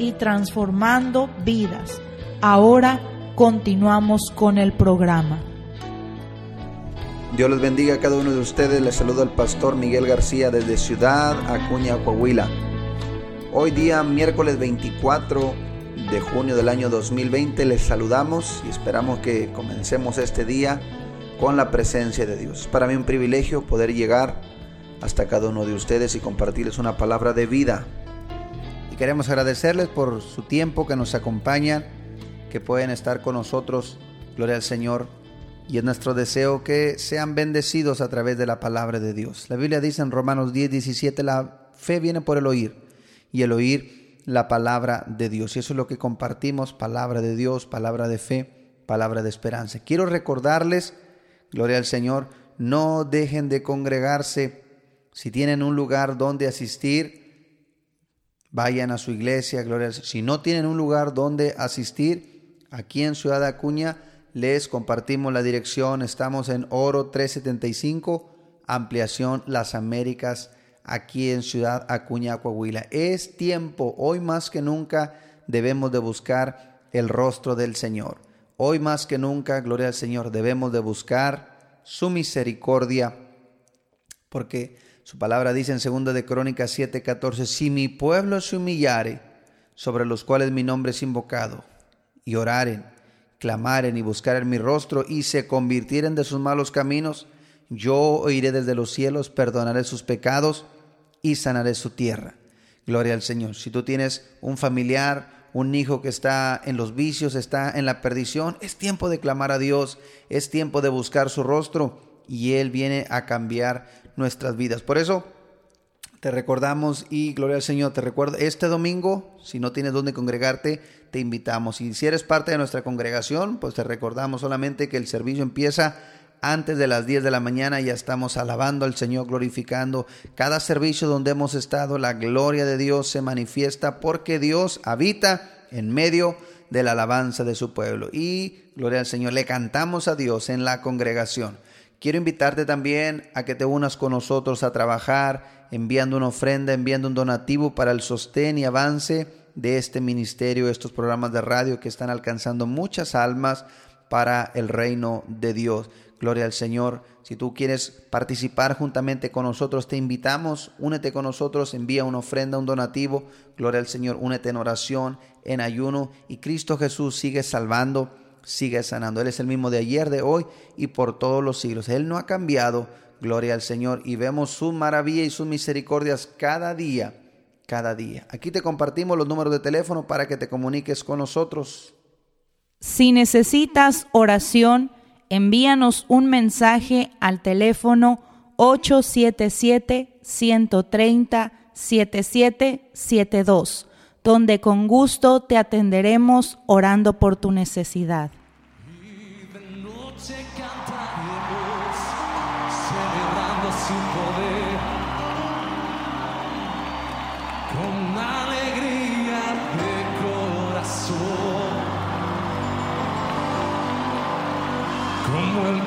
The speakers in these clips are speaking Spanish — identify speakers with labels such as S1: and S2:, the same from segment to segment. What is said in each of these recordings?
S1: y transformando vidas. Ahora continuamos con el programa.
S2: Dios les bendiga a cada uno de ustedes. Les saluda el pastor Miguel García desde Ciudad Acuña, Coahuila. Hoy día, miércoles 24 de junio del año 2020, les saludamos y esperamos que comencemos este día con la presencia de Dios. Para mí un privilegio poder llegar hasta cada uno de ustedes y compartirles una palabra de vida. Queremos agradecerles por su tiempo que nos acompañan, que pueden estar con nosotros. Gloria al Señor y es nuestro deseo que sean bendecidos a través de la palabra de Dios. La Biblia dice en Romanos 10, 17, la fe viene por el oír y el oír la palabra de Dios. Y eso es lo que compartimos, palabra de Dios, palabra de fe, palabra de esperanza. Quiero recordarles, gloria al Señor, no dejen de congregarse. Si tienen un lugar donde asistir, vayan a su iglesia, gloria. Si no tienen un lugar donde asistir, aquí en Ciudad Acuña, les compartimos la dirección. Estamos en Oro 375, ampliación Las Américas, aquí en Ciudad Acuña, Coahuila. Es tiempo, hoy más que nunca debemos de buscar el rostro del Señor. Hoy más que nunca, gloria al Señor, debemos de buscar su misericordia, porque su palabra dice en 2 de Crónicas 7:14, si mi pueblo se humillare, sobre los cuales mi nombre es invocado, y oraren, clamaren y buscaren mi rostro y se convirtieren de sus malos caminos, yo oiré desde los cielos, perdonaré sus pecados y sanaré su tierra. Gloria al Señor. Si tú tienes un familiar, un hijo que está en los vicios, está en la perdición, es tiempo de clamar a Dios, es tiempo de buscar su rostro y Él viene a cambiar nuestras vidas. Por eso te recordamos y gloria al Señor, te recuerdo, este domingo, si no tienes dónde congregarte, te invitamos. Y si eres parte de nuestra congregación, pues te recordamos solamente que el servicio empieza antes de las 10 de la mañana, ya estamos alabando al Señor, glorificando. Cada servicio donde hemos estado, la gloria de Dios se manifiesta porque Dios habita en medio de la alabanza de su pueblo. Y, gloria al Señor, le cantamos a Dios en la congregación. Quiero invitarte también a que te unas con nosotros a trabajar, enviando una ofrenda, enviando un donativo para el sostén y avance de este ministerio, estos programas de radio que están alcanzando muchas almas para el reino de Dios. Gloria al Señor. Si tú quieres participar juntamente con nosotros, te invitamos, únete con nosotros, envía una ofrenda, un donativo. Gloria al Señor, únete en oración, en ayuno y Cristo Jesús sigue salvando sigue sanando. Él es el mismo de ayer, de hoy y por todos los siglos. Él no ha cambiado. Gloria al Señor. Y vemos su maravilla y sus misericordias cada día, cada día. Aquí te compartimos los números de teléfono para que te comuniques con nosotros.
S1: Si necesitas oración, envíanos un mensaje al teléfono 877-130-7772, donde con gusto te atenderemos orando por tu necesidad.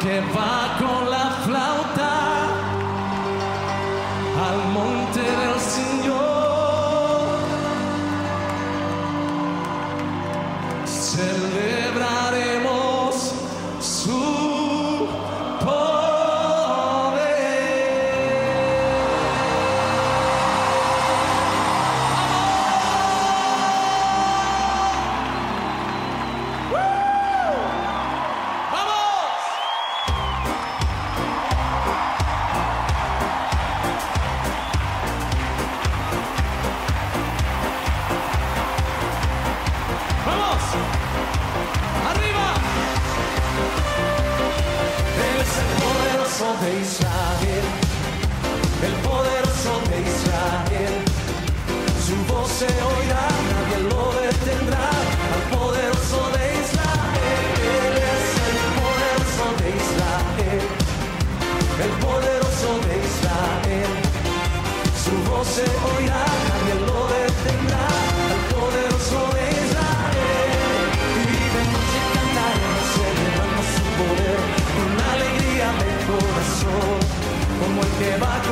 S3: que va con la flauta al monte del Señor. the little ¡Vamos! ¡Arriba! Él es el poderoso de Israel, el poderoso de Israel. Su voz se oirá, nadie lo detendrá, al poderoso de Israel. Él es el poderoso de Israel, el poderoso de Israel. Su voz se oirá.
S4: Yeah. va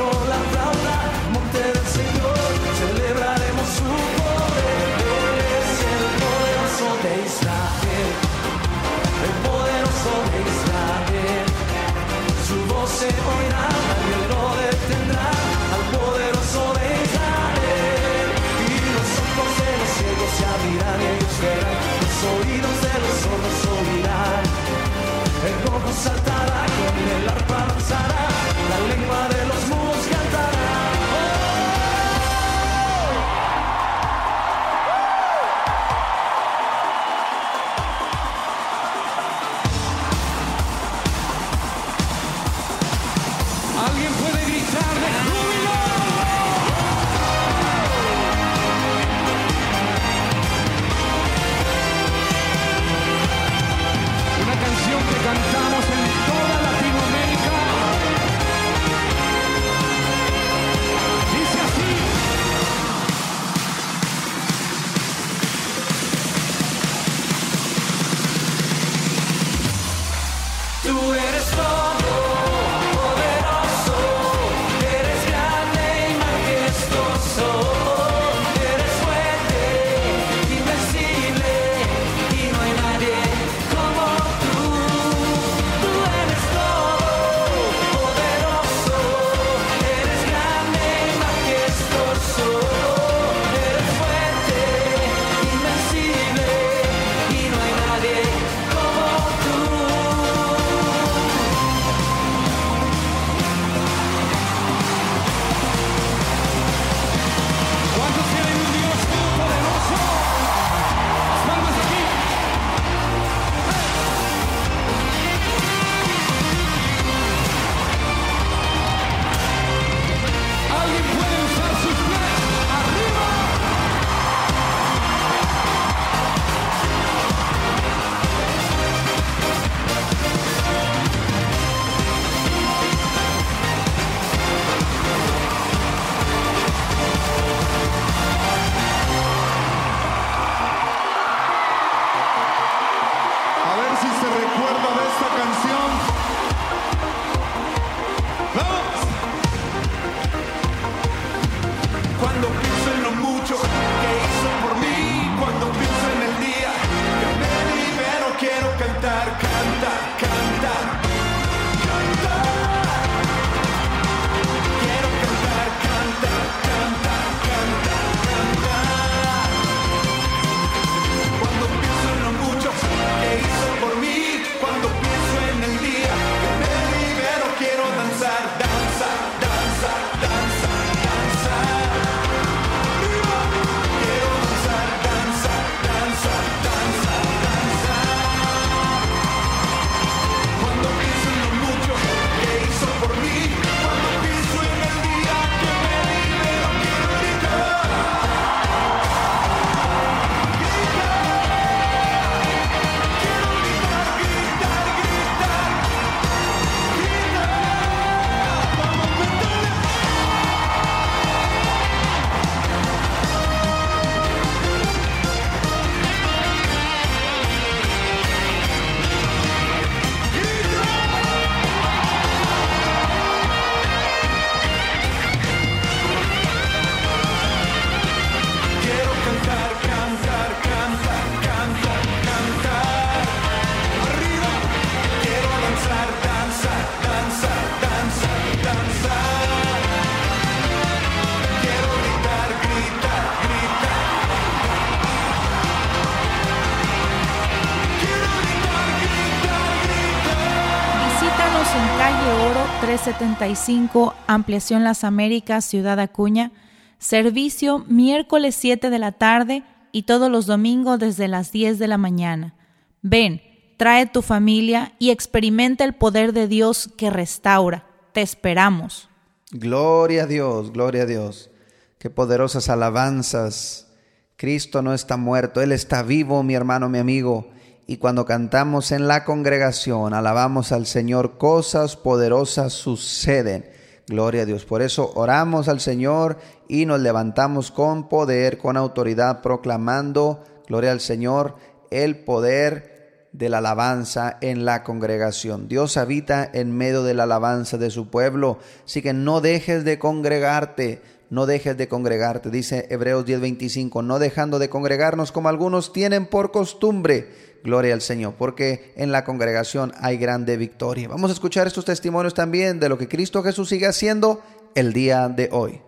S4: 375, Ampliación Las Américas, Ciudad Acuña. Servicio miércoles 7 de la tarde y todos los domingos desde las 10 de la mañana. Ven, trae tu familia y experimenta el poder de Dios que restaura.
S1: Te esperamos.
S2: Gloria a Dios, gloria a Dios. Qué poderosas alabanzas. Cristo no está muerto, Él está vivo, mi hermano, mi amigo. Y cuando cantamos en la congregación, alabamos al Señor, cosas poderosas suceden. Gloria a Dios. Por eso oramos al Señor y nos levantamos con poder, con autoridad, proclamando, gloria al Señor, el poder de la alabanza en la congregación. Dios habita en medio de la alabanza de su pueblo, así que no dejes de congregarte, no dejes de congregarte, dice Hebreos 10:25, no dejando de congregarnos como algunos tienen por costumbre. Gloria al Señor, porque en la congregación hay grande victoria. Vamos a escuchar estos testimonios también de lo que Cristo Jesús sigue haciendo el día de hoy.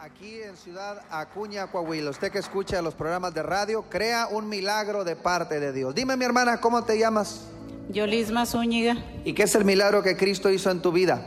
S2: Aquí en Ciudad Acuña, Coahuila. Usted que escucha los programas de radio, crea un milagro de parte de Dios. Dime, mi hermana, ¿cómo te llamas?
S5: Yolisma Zúñiga.
S2: ¿Y qué es el milagro que Cristo hizo en tu vida?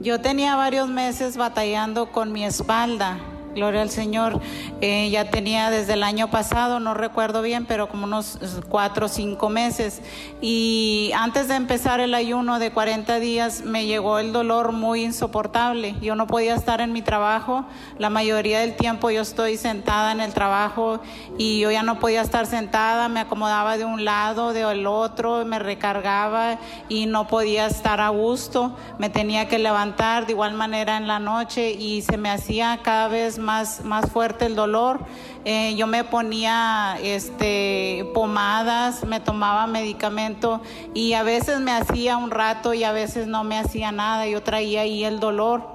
S5: Yo tenía varios meses batallando con mi espalda. Gloria al Señor. Eh, ya tenía desde el año pasado, no recuerdo bien, pero como unos cuatro o cinco meses. Y antes de empezar el ayuno de 40 días, me llegó el dolor muy insoportable. Yo no podía estar en mi trabajo. La mayoría del tiempo yo estoy sentada en el trabajo y yo ya no podía estar sentada. Me acomodaba de un lado, del otro, me recargaba y no podía estar a gusto. Me tenía que levantar de igual manera en la noche y se me hacía cada vez más, más fuerte el dolor. Eh, yo me ponía este, pomadas, me tomaba medicamento y a veces me hacía un rato y a veces no me hacía nada. Yo traía ahí el dolor.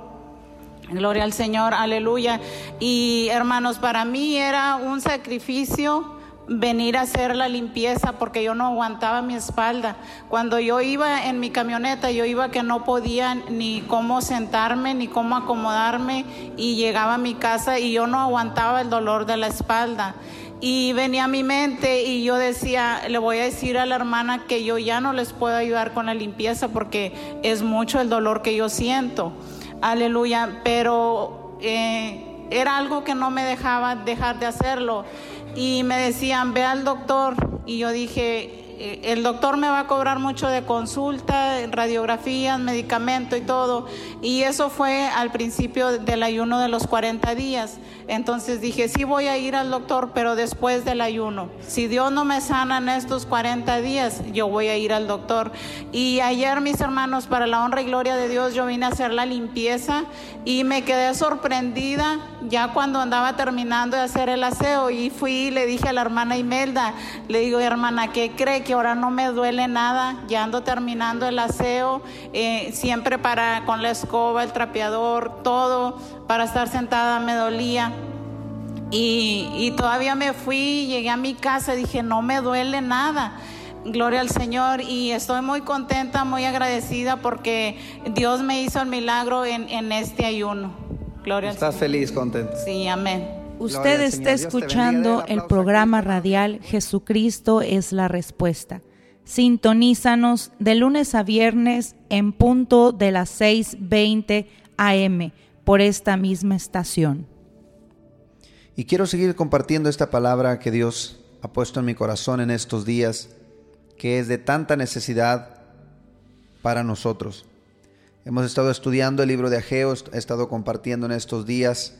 S5: Gloria al Señor, aleluya. Y hermanos, para mí era un sacrificio venir a hacer la limpieza porque yo no aguantaba mi espalda. Cuando yo iba en mi camioneta, yo iba que no podía ni cómo sentarme, ni cómo acomodarme y llegaba a mi casa y yo no aguantaba el dolor de la espalda. Y venía a mi mente y yo decía, le voy a decir a la hermana que yo ya no les puedo ayudar con la limpieza porque es mucho el dolor que yo siento. Aleluya, pero eh, era algo que no me dejaba dejar de hacerlo y me decían, ve al doctor. Y yo dije, el doctor me va a cobrar mucho de consulta, radiografías, medicamento y todo. Y eso fue al principio del ayuno de los 40 días. Entonces dije, sí voy a ir al doctor, pero después del ayuno. Si Dios no me sana en estos 40 días, yo voy a ir al doctor. Y ayer, mis hermanos, para la honra y gloria de Dios, yo vine a hacer la limpieza y me quedé sorprendida ya cuando andaba terminando de hacer el aseo y fui y le dije a la hermana Imelda, le digo, hermana, ¿qué cree? Que ahora no me duele nada, ya ando terminando el aseo, eh, siempre para con la escoba, el trapeador, todo, para estar sentada me dolía. Y, y todavía me fui, llegué a mi casa, dije, no me duele nada. Gloria al Señor y estoy muy contenta, muy agradecida porque Dios me hizo el milagro en, en este ayuno. Gloria
S2: ¿Estás
S5: al Señor.
S2: feliz, contento?
S5: Sí, amén.
S1: Usted está escuchando el programa radial Jesucristo es la respuesta. Sintonízanos de lunes a viernes en punto de las 6:20 AM por esta misma estación.
S2: Y quiero seguir compartiendo esta palabra que Dios ha puesto en mi corazón en estos días, que es de tanta necesidad para nosotros. Hemos estado estudiando el libro de Ageo, he estado compartiendo en estos días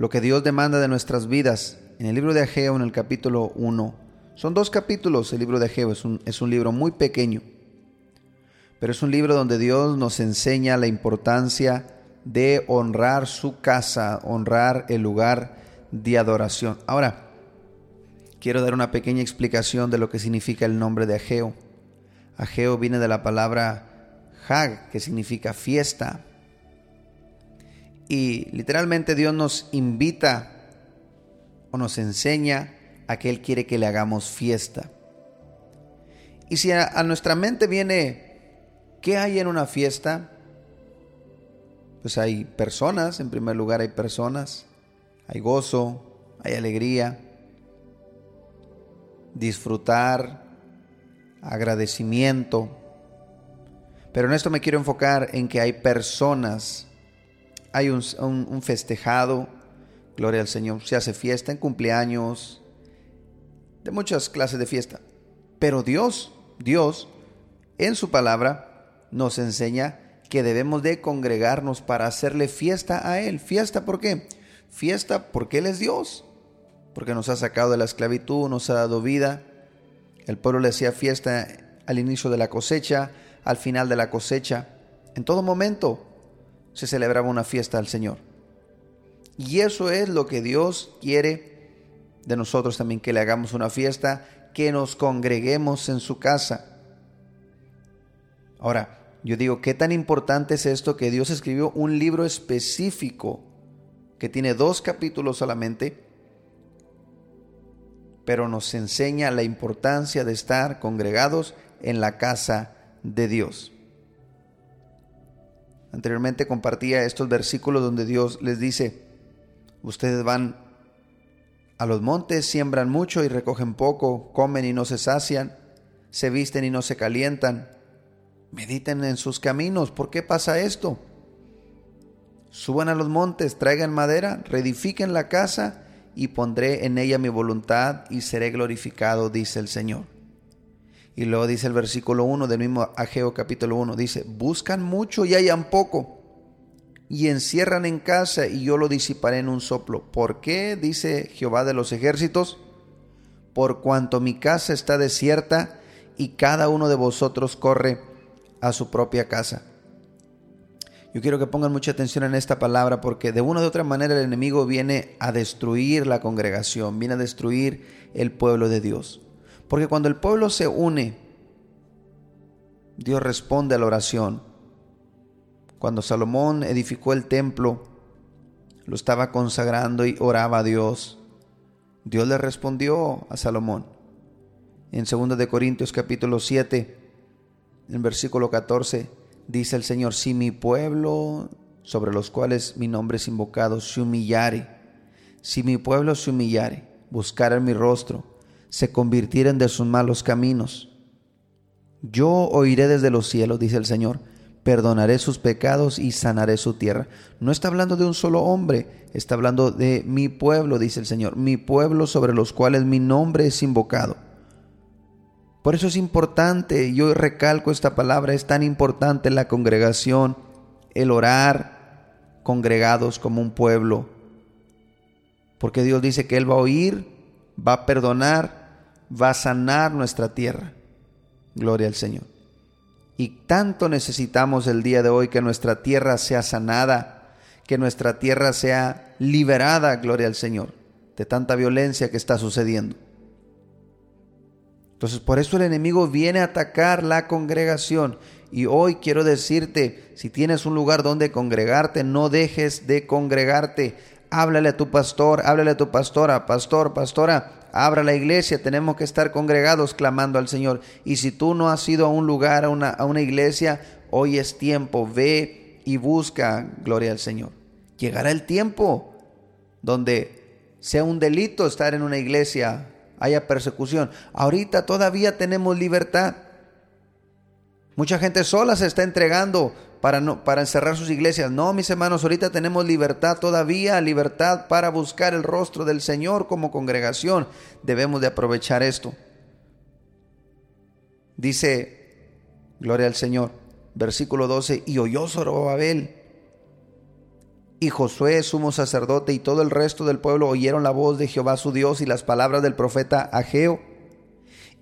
S2: lo que Dios demanda de nuestras vidas. En el libro de Ageo, en el capítulo 1, son dos capítulos el libro de Ageo, es un, es un libro muy pequeño, pero es un libro donde Dios nos enseña la importancia de honrar su casa, honrar el lugar de adoración. Ahora, quiero dar una pequeña explicación de lo que significa el nombre de Ageo. Ageo viene de la palabra Hag, que significa fiesta. Y literalmente Dios nos invita o nos enseña a que Él quiere que le hagamos fiesta. Y si a, a nuestra mente viene, ¿qué hay en una fiesta? Pues hay personas, en primer lugar hay personas, hay gozo, hay alegría, disfrutar, agradecimiento. Pero en esto me quiero enfocar en que hay personas, hay un, festejado, gloria al Señor, se hace fiesta en cumpleaños, de muchas clases de fiesta. Pero Dios Dios, en su palabra, nos enseña que debemos de congregarnos para hacerle fiesta a Él. ¿Fiesta por qué? Fiesta porque Él es Dios, porque nos ha sacado de la esclavitud, nos ha dado vida. El pueblo le hacía fiesta al inicio de la cosecha, al final de la cosecha. En todo momento se celebraba una fiesta al Señor. Y eso es lo que Dios quiere de nosotros también, que le hagamos una fiesta, que nos congreguemos en su casa. Ahora, yo digo, ¿qué tan importante es esto que Dios escribió un libro específico que tiene dos capítulos solamente, pero nos enseña la importancia de estar congregados en la casa de Dios? Anteriormente compartía estos versículos donde Dios les dice, ustedes van a los montes, siembran mucho y recogen poco, comen y no se sacian, se visten y no se calientan Mediten en sus caminos. ¿Por qué pasa esto? Suban a los montes, traigan madera, reedifiquen la casa y pondré en ella mi voluntad y seré glorificado, dice el Señor. Y luego dice el versículo 1 del mismo Ageo capítulo 1, dice, buscan mucho y hayan poco, y encierran en casa y yo lo disiparé en un soplo. ¿Por qué? dice Jehová de los ejércitos, por cuanto mi casa está desierta y cada uno de vosotros corre a su propia casa. Yo quiero que pongan mucha atención en esta palabra porque de una u otra manera el enemigo viene a destruir la congregación, viene a destruir el pueblo de Dios. Porque cuando el pueblo se une, Dios responde a la oración. Cuando Salomón edificó el templo, lo estaba consagrando y oraba a Dios. Dios le respondió a Salomón. En 2 de Corintios capítulo 7, en versículo 14 dice el Señor, si mi pueblo sobre los cuales mi nombre es invocado se humillare, si mi pueblo se humillare, buscara mi rostro, se convirtieren de sus malos caminos, yo oiré desde los cielos, dice el Señor, perdonaré sus pecados y sanaré su tierra. No está hablando de un solo hombre, está hablando de mi pueblo, dice el Señor, mi pueblo sobre los cuales mi nombre es invocado. Por eso es importante, yo recalco esta palabra, es tan importante la congregación, el orar congregados como un pueblo. Porque Dios dice que Él va a oír, va a perdonar, va a sanar nuestra tierra. Gloria al Señor. Y tanto necesitamos el día de hoy que nuestra tierra sea sanada, que nuestra tierra sea liberada, gloria al Señor, de tanta violencia que está sucediendo. Entonces por eso el enemigo viene a atacar la congregación. Y hoy quiero decirte, si tienes un lugar donde congregarte, no dejes de congregarte. Háblale a tu pastor, háblale a tu pastora, pastor, pastora, abra la iglesia, tenemos que estar congregados clamando al Señor. Y si tú no has ido a un lugar, a una, a una iglesia, hoy es tiempo, ve y busca, gloria al Señor. Llegará el tiempo donde sea un delito estar en una iglesia haya persecución. Ahorita todavía tenemos libertad. Mucha gente sola se está entregando para, no, para encerrar sus iglesias. No, mis hermanos, ahorita tenemos libertad todavía, libertad para buscar el rostro del Señor como congregación. Debemos de aprovechar esto. Dice, gloria al Señor, versículo 12, y oyó Zorobabel y Josué, sumo sacerdote, y todo el resto del pueblo oyeron la voz de Jehová su Dios y las palabras del profeta Ageo,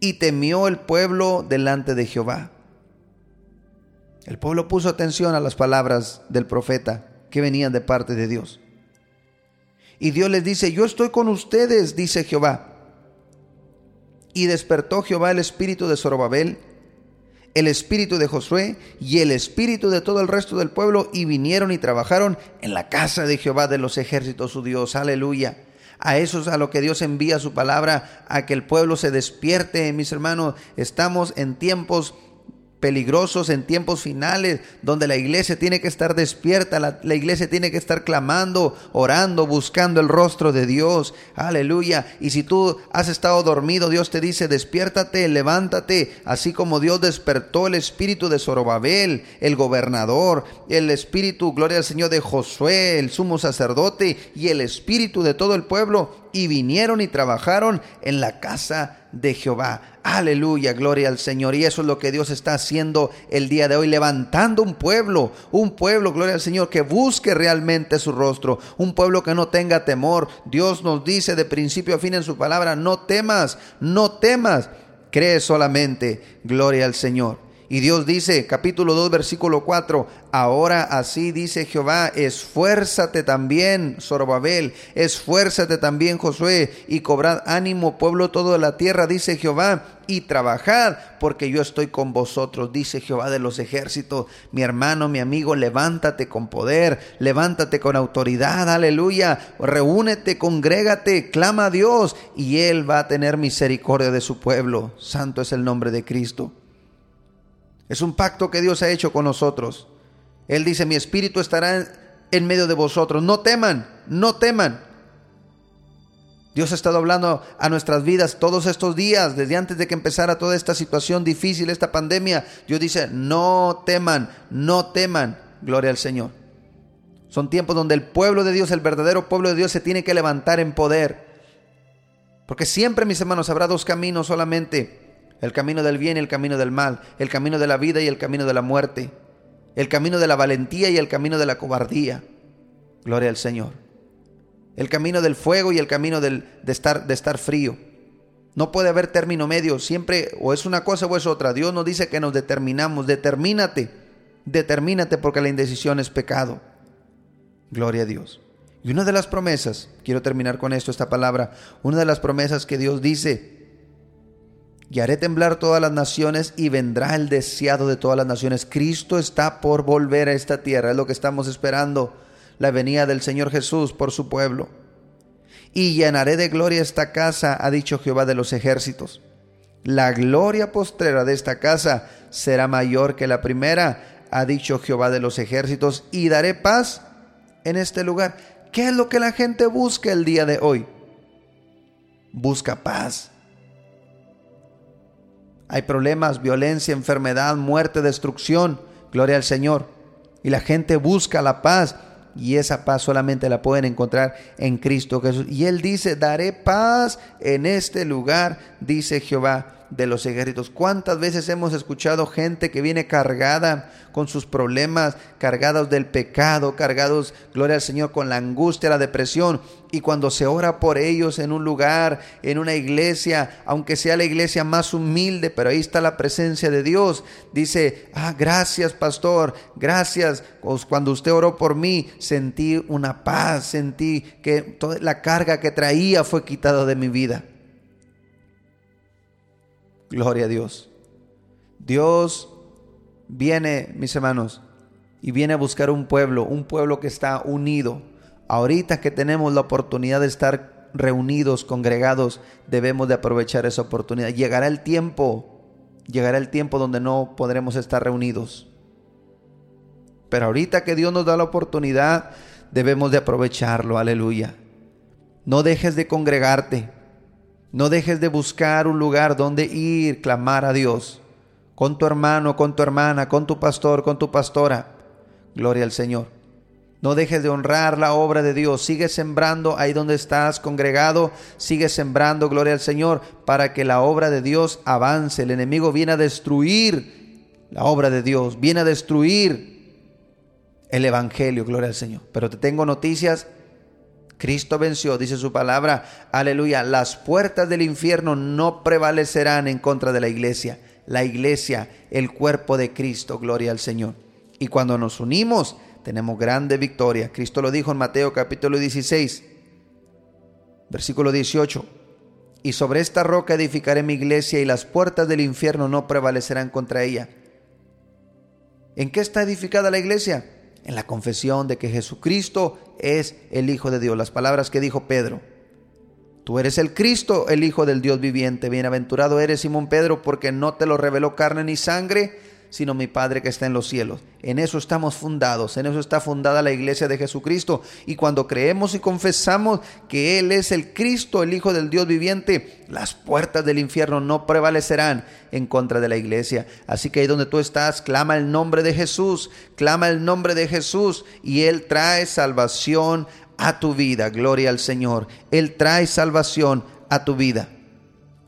S2: y temió el pueblo delante de Jehová. El pueblo puso atención a las palabras del profeta que venían de parte de Dios. Y Dios les dice, yo estoy con ustedes, dice Jehová. Y despertó Jehová el espíritu de Zorobabel, el espíritu de Josué y el espíritu de todo el resto del pueblo y vinieron y trabajaron en la casa de Jehová de los ejércitos, su Dios. Aleluya. A eso es a lo que Dios envía su palabra, a que el pueblo se despierte, mis hermanos. Estamos en tiempos peligrosos en tiempos finales, donde la iglesia tiene que estar despierta, la, iglesia tiene que estar clamando, orando, buscando el rostro de Dios. Aleluya. Y si tú has estado dormido, Dios te dice, despiértate, levántate, así como Dios despertó el espíritu de Zorobabel, el gobernador, el espíritu, gloria al Señor, de Josué, el sumo sacerdote, y el espíritu de todo el pueblo y vinieron y trabajaron en la casa de Jehová. Aleluya, gloria al Señor. Y eso es lo que Dios está haciendo el día de hoy, levantando un pueblo, un pueblo, gloria al Señor, que busque realmente su rostro, un pueblo que no tenga temor. Dios nos dice de principio a fin en su palabra, no temas, no temas, cree solamente, gloria al Señor. Y Dios dice, capítulo 2, versículo 4, ahora así dice Jehová, esfuérzate también, Zorobabel, esfuérzate también, Josué, y cobrad ánimo, pueblo todo de la tierra, dice Jehová, y trabajad, porque yo estoy con vosotros, dice Jehová de los ejércitos. Mi hermano, mi amigo, levántate con poder, levántate con autoridad, aleluya, reúnete, congrégate, clama a Dios, y Él va a tener misericordia de su pueblo. Santo es el nombre de Cristo. Es un pacto que Dios ha hecho con nosotros. Él dice, mi espíritu estará en medio de vosotros. No teman, no teman. Dios ha estado hablando a nuestras vidas todos estos días, desde antes de que empezara toda esta situación difícil, esta pandemia. Dios dice, no teman, no teman. Gloria al Señor. Son tiempos donde el pueblo de Dios, el verdadero pueblo de Dios, se tiene que levantar en poder. Porque siempre, mis hermanos, habrá dos caminos solamente el camino del bien y el camino del mal, el camino de la vida y el camino de la muerte, el camino de la valentía y el camino de la cobardía. Gloria al Señor. El camino del fuego y el camino del, de, estar, de estar frío. No puede haber término medio, siempre o es una cosa o es otra. Dios nos dice que nos determinamos, determínate, determínate porque la indecisión es pecado. Gloria a Dios. Y una de las promesas, quiero terminar con esto, esta palabra, una de las promesas que Dios dice y haré temblar todas las naciones y vendrá el deseado de todas las naciones. Cristo está por volver a esta tierra, es lo que estamos esperando, la venida del Señor Jesús por su pueblo. Y llenaré de gloria esta casa, ha dicho Jehová de los ejércitos. La gloria postrera de esta casa será mayor que la primera, ha dicho Jehová de los ejércitos, y daré paz en este lugar. ¿Qué es lo que la gente busca el día de hoy? Busca paz hay problemas, violencia, enfermedad, muerte, destrucción. Gloria al Señor. Y la gente busca la paz. Y esa paz solamente la pueden encontrar en Cristo Jesús. Y Él dice, daré paz en este lugar, dice Jehová de los ejércitos. ¿Cuántas veces hemos escuchado gente que viene cargada con sus problemas, cargados del pecado, cargados, gloria al Señor, con la angustia, la depresión? Y cuando se ora por ellos en un lugar, en una iglesia, aunque sea la iglesia más humilde, pero ahí está la presencia de Dios, dice, ah, gracias pastor, gracias. Cuando usted oró por mí, sentí una paz, sentí que toda la carga que traía fue quitada de mi vida. Gloria a Dios. Dios viene, mis hermanos, y viene a buscar un pueblo, un pueblo que está unido. Ahorita que tenemos la oportunidad de estar reunidos, congregados, debemos de aprovechar esa oportunidad. Llegará el tiempo, llegará el tiempo donde no podremos estar reunidos. Pero ahorita que Dios nos da la oportunidad, debemos de aprovecharlo, aleluya. No dejes de congregarte. No dejes de buscar un lugar donde ir, clamar a Dios, con tu hermano, con tu hermana, con tu pastor, con tu pastora. Gloria al Señor. No dejes de honrar la obra de Dios. Sigue sembrando ahí donde estás congregado. Sigue sembrando, gloria al Señor, para que la obra de Dios avance. El enemigo viene a destruir la obra de Dios. Viene a destruir el Evangelio, gloria al Señor. Pero te tengo noticias Cristo venció, dice su palabra, aleluya, las puertas del infierno no prevalecerán en contra de la iglesia. La iglesia, el cuerpo de Cristo, gloria al Señor. Y cuando nos unimos, tenemos grande victoria. Cristo lo dijo en Mateo capítulo 16, versículo 18. Y sobre esta roca edificaré mi iglesia y las puertas del infierno no prevalecerán contra ella. ¿En qué está edificada la iglesia? en la confesión de que Jesucristo es el Hijo de Dios. Las palabras que dijo Pedro. Tú eres el Cristo, el Hijo del Dios viviente. Bienaventurado eres Simón Pedro, porque no te lo reveló carne ni sangre, sino mi Padre que está en los cielos. En eso estamos fundados, en eso está fundada la iglesia de Jesucristo. Y cuando creemos y confesamos que Él es el Cristo, el Hijo del Dios viviente, las puertas del infierno no prevalecerán en contra de la iglesia. Así que ahí donde tú estás, clama el nombre de Jesús, clama el nombre de Jesús y Él trae salvación a tu vida. Gloria al Señor. Él trae salvación a tu vida.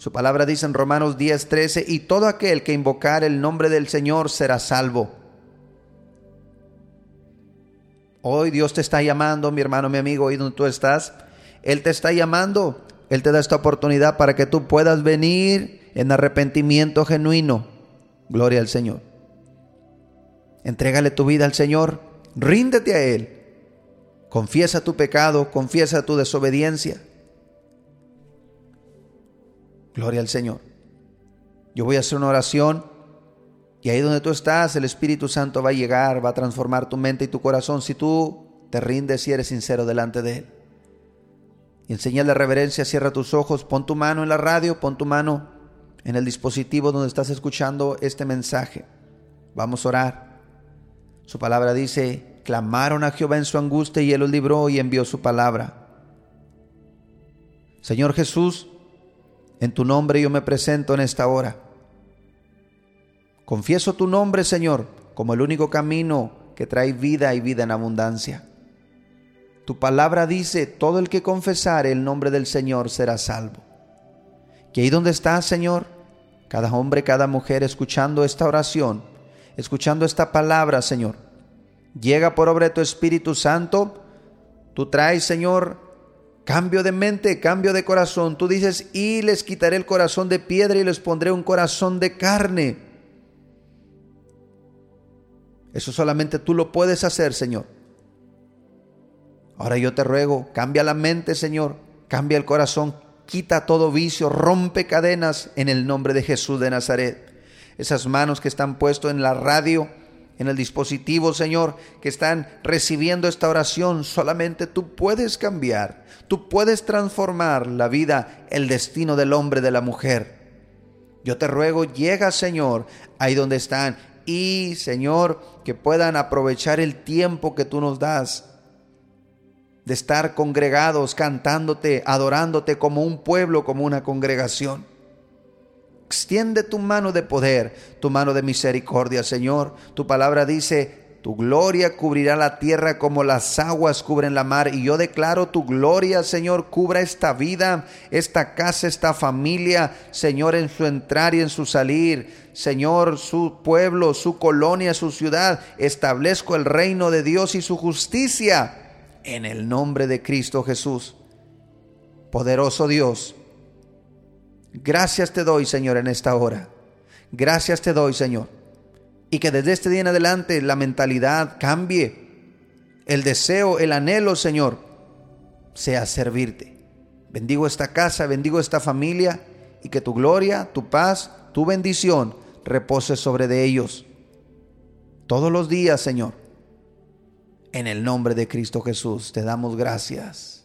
S2: Su palabra dice en Romanos 10, 13, y todo aquel que invocar el nombre del Señor será salvo. Hoy Dios te está llamando, mi hermano, mi amigo, ahí donde tú estás. Él te está llamando. Él te da esta oportunidad para que tú puedas venir en arrepentimiento genuino. Gloria al Señor. Entrégale tu vida al Señor. Ríndete a Él. Confiesa tu pecado, confiesa tu desobediencia. Gloria al Señor. Yo voy a hacer una oración y ahí donde tú estás, el Espíritu Santo va a llegar, va a transformar tu mente y tu corazón si tú te rindes y eres sincero delante de Él. Y en señal de reverencia, cierra tus ojos, pon tu mano en la radio, pon tu mano en el dispositivo donde estás escuchando este mensaje. Vamos a orar. Su palabra dice, clamaron a Jehová en su angustia y Él los libró y envió su palabra. Señor Jesús, en tu nombre yo me presento en esta hora. Confieso tu nombre, Señor, como el único camino que trae vida y vida en abundancia. Tu palabra dice, todo el que confesare el nombre del Señor será salvo. Que ahí donde estás, Señor, cada hombre, cada mujer escuchando esta oración, escuchando esta palabra, Señor, llega por obra de tu Espíritu Santo, tú traes, Señor, Cambio de mente, cambio de corazón. Tú dices, y les quitaré el corazón de piedra y les pondré un corazón de carne. Eso solamente tú lo puedes hacer, Señor. Ahora yo te ruego, cambia la mente, Señor. Cambia el corazón. Quita todo vicio, rompe cadenas en el nombre de Jesús de Nazaret. Esas manos que están puestas en la radio, en el dispositivo, Señor, que están recibiendo esta oración, solamente tú puedes cambiar, tú puedes transformar la vida, el destino del hombre, de la mujer. Yo te ruego, llega, Señor, ahí donde están, y, Señor, que puedan aprovechar el tiempo que tú nos das de estar congregados, cantándote, adorándote como un pueblo, como una congregación. Extiende tu mano de poder, tu mano de misericordia, Señor. Tu palabra dice, tu gloria cubrirá la tierra como las aguas cubren la mar. Y yo declaro tu gloria, Señor, cubra esta vida, esta casa, esta familia, Señor, en su entrar y en su salir. Señor, su pueblo, su colonia, su ciudad. Establezco el reino de Dios y su justicia en el nombre de Cristo Jesús. Poderoso Dios Gracias te doy, Señor, en esta hora. Gracias te doy, Señor. Y que desde este día en adelante la mentalidad cambie. El deseo, el anhelo, Señor, sea servirte. Bendigo esta casa, bendigo esta familia y que tu gloria, tu paz, tu bendición repose sobre de ellos. Todos los días, Señor. En el nombre de Cristo Jesús te damos gracias.